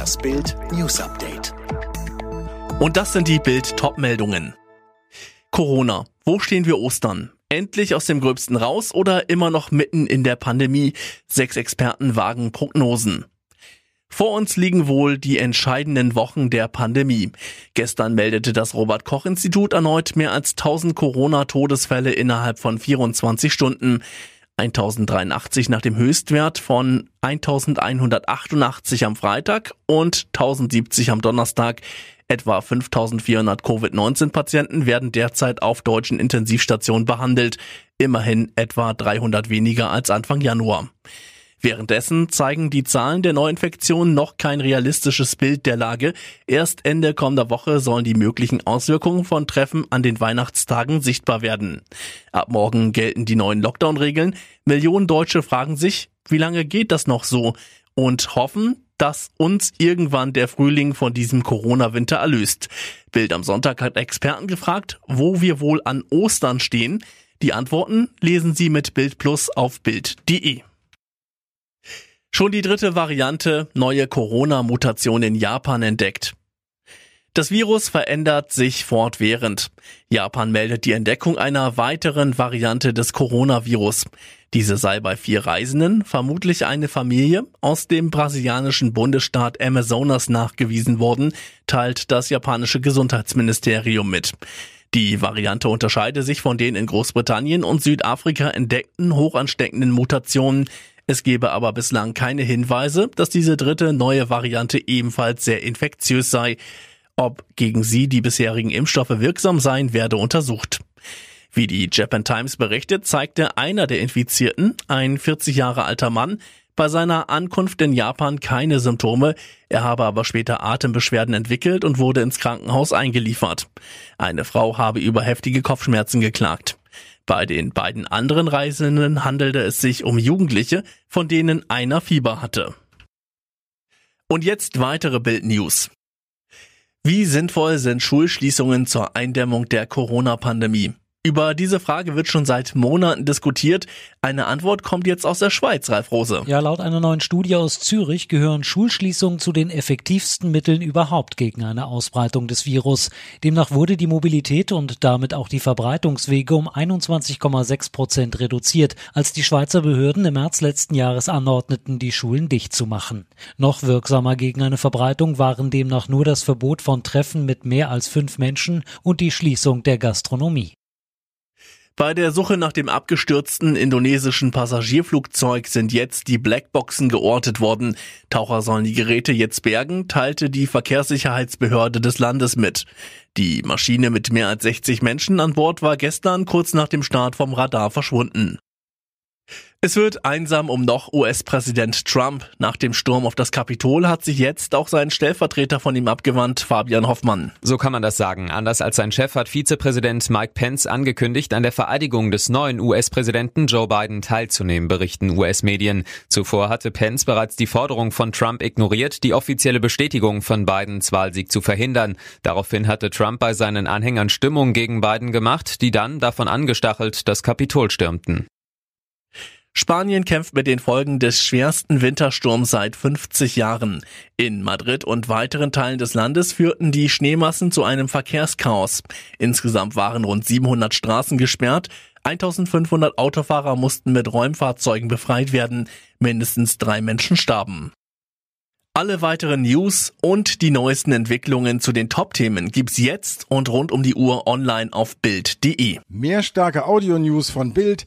Das Bild News Update. Und das sind die Bild Topmeldungen. Corona. Wo stehen wir Ostern? Endlich aus dem Gröbsten raus oder immer noch mitten in der Pandemie? Sechs Experten wagen Prognosen. Vor uns liegen wohl die entscheidenden Wochen der Pandemie. Gestern meldete das Robert Koch Institut erneut mehr als 1000 Corona-Todesfälle innerhalb von 24 Stunden. 1083 nach dem Höchstwert von 1188 am Freitag und 1070 am Donnerstag. Etwa 5400 Covid-19-Patienten werden derzeit auf deutschen Intensivstationen behandelt. Immerhin etwa 300 weniger als Anfang Januar. Währenddessen zeigen die Zahlen der Neuinfektionen noch kein realistisches Bild der Lage. Erst Ende kommender Woche sollen die möglichen Auswirkungen von Treffen an den Weihnachtstagen sichtbar werden. Ab morgen gelten die neuen Lockdown-Regeln. Millionen Deutsche fragen sich, wie lange geht das noch so? Und hoffen, dass uns irgendwann der Frühling von diesem Corona-Winter erlöst. Bild am Sonntag hat Experten gefragt, wo wir wohl an Ostern stehen. Die Antworten lesen Sie mit Bild Plus auf Bild.de. Schon die dritte Variante neue Corona-Mutation in Japan entdeckt. Das Virus verändert sich fortwährend. Japan meldet die Entdeckung einer weiteren Variante des Coronavirus. Diese sei bei vier Reisenden, vermutlich eine Familie, aus dem brasilianischen Bundesstaat Amazonas nachgewiesen worden, teilt das japanische Gesundheitsministerium mit. Die Variante unterscheide sich von den in Großbritannien und Südafrika entdeckten hochansteckenden Mutationen, es gebe aber bislang keine Hinweise, dass diese dritte neue Variante ebenfalls sehr infektiös sei. Ob gegen sie die bisherigen Impfstoffe wirksam seien, werde untersucht. Wie die Japan Times berichtet, zeigte einer der Infizierten, ein 40 Jahre alter Mann, bei seiner Ankunft in Japan keine Symptome, er habe aber später Atembeschwerden entwickelt und wurde ins Krankenhaus eingeliefert. Eine Frau habe über heftige Kopfschmerzen geklagt. Bei den beiden anderen Reisenden handelte es sich um Jugendliche, von denen einer Fieber hatte. Und jetzt weitere Bildnews. Wie sinnvoll sind Schulschließungen zur Eindämmung der Corona-Pandemie? Über diese Frage wird schon seit Monaten diskutiert. Eine Antwort kommt jetzt aus der Schweiz, Ralf Rose. Ja, laut einer neuen Studie aus Zürich gehören Schulschließungen zu den effektivsten Mitteln überhaupt gegen eine Ausbreitung des Virus. Demnach wurde die Mobilität und damit auch die Verbreitungswege um 21,6 Prozent reduziert, als die Schweizer Behörden im März letzten Jahres anordneten, die Schulen dicht zu machen. Noch wirksamer gegen eine Verbreitung waren demnach nur das Verbot von Treffen mit mehr als fünf Menschen und die Schließung der Gastronomie. Bei der Suche nach dem abgestürzten indonesischen Passagierflugzeug sind jetzt die Blackboxen geortet worden. Taucher sollen die Geräte jetzt bergen, teilte die Verkehrssicherheitsbehörde des Landes mit. Die Maschine mit mehr als 60 Menschen an Bord war gestern kurz nach dem Start vom Radar verschwunden. Es wird einsam um noch US-Präsident Trump. Nach dem Sturm auf das Kapitol hat sich jetzt auch sein Stellvertreter von ihm abgewandt, Fabian Hoffmann. So kann man das sagen. Anders als sein Chef hat Vizepräsident Mike Pence angekündigt, an der Vereidigung des neuen US-Präsidenten Joe Biden teilzunehmen, berichten US-Medien. Zuvor hatte Pence bereits die Forderung von Trump ignoriert, die offizielle Bestätigung von Bidens Wahlsieg zu verhindern. Daraufhin hatte Trump bei seinen Anhängern Stimmung gegen Biden gemacht, die dann davon angestachelt das Kapitol stürmten. Spanien kämpft mit den Folgen des schwersten Wintersturms seit 50 Jahren. In Madrid und weiteren Teilen des Landes führten die Schneemassen zu einem Verkehrschaos. Insgesamt waren rund 700 Straßen gesperrt. 1500 Autofahrer mussten mit Räumfahrzeugen befreit werden. Mindestens drei Menschen starben. Alle weiteren News und die neuesten Entwicklungen zu den Top-Themen gibt's jetzt und rund um die Uhr online auf Bild.de. Mehr starke Audio-News von Bild